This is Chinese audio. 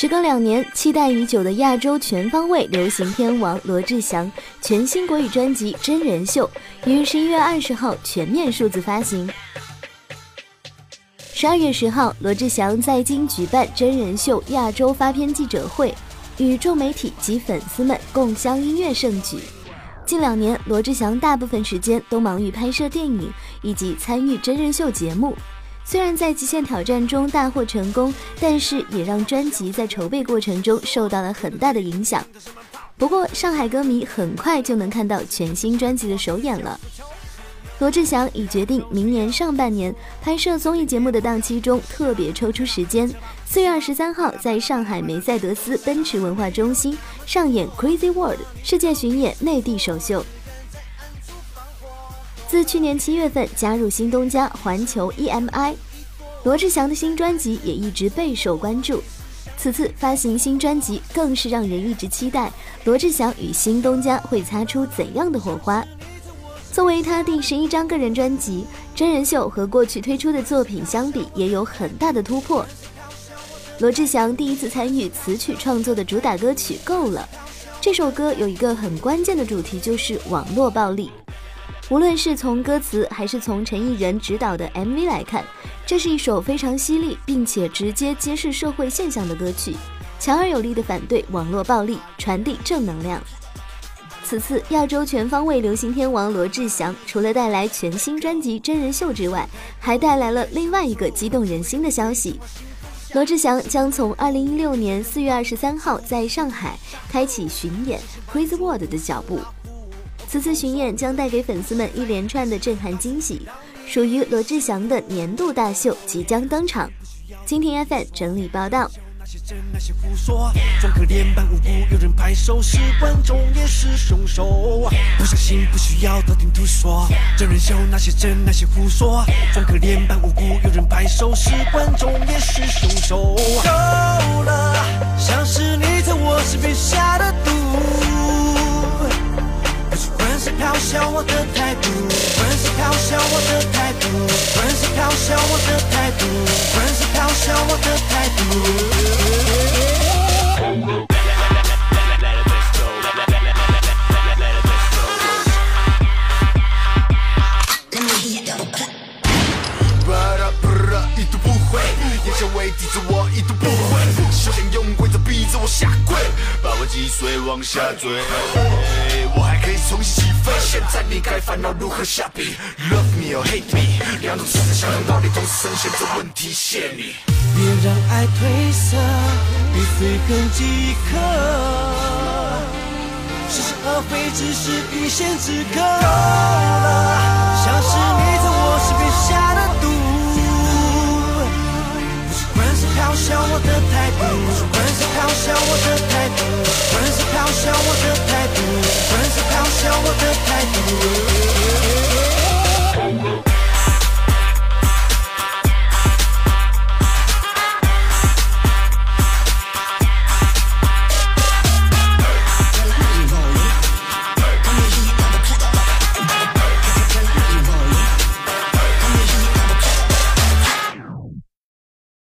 时隔两年，期待已久的亚洲全方位流行天王罗志祥全新国语专辑《真人秀》于十一月二十号全面数字发行。十二月十号，罗志祥在京举办真人秀亚洲发片记者会，与众媒体及粉丝们共襄音乐盛举。近两年，罗志祥大部分时间都忙于拍摄电影以及参与真人秀节目。虽然在《极限挑战》中大获成功，但是也让专辑在筹备过程中受到了很大的影响。不过，上海歌迷很快就能看到全新专辑的首演了。罗志祥已决定明年上半年拍摄综艺节目的档期中特别抽出时间，四月二十三号在上海梅赛德斯奔驰文化中心上演《Crazy World》世界巡演内地首秀。自去年七月份加入新东家环球 EMI，罗志祥的新专辑也一直备受关注。此次发行新专辑，更是让人一直期待罗志祥与新东家会擦出怎样的火花。作为他第十一张个人专辑，真人秀和过去推出的作品相比，也有很大的突破。罗志祥第一次参与词曲创作的主打歌曲《够了》，这首歌有一个很关键的主题，就是网络暴力。无论是从歌词还是从陈奕仁执导的 MV 来看，这是一首非常犀利并且直接揭示社会现象的歌曲，强而有力的反对网络暴力，传递正能量。此次亚洲全方位流行天王罗志祥除了带来全新专辑真人秀之外，还带来了另外一个激动人心的消息：罗志祥将从二零一六年四月二十三号在上海开启巡演《Crazy World》的脚步。此次巡演将带给粉丝们一连串的震撼惊喜，属于罗志祥的年度大秀即将登场。蜻蜓 FM 整理报道。那些真，那些胡说，装可怜扮无辜，有人拍手，是观众也是凶手。不相信，不需要道听途说，真人秀那些真，那些胡说，装可怜扮无辜，有人拍手，是观众也是凶手。够了，像是你在我身边下的笑我的态度，粉丝嘲笑我的态度，粉丝嘲笑我的态度，粉丝嘲笑我的态度。一读不会，眼前为敌着我一读不回，修炼用规则逼着我下跪，我击碎往下坠。我还可以重新起飞，现在你该烦恼如何下笔。Love me or hate me，两种思想的道理同时深陷这问题线里。别让爱褪色，比碎更即可。是是而非，只是一线之隔。了，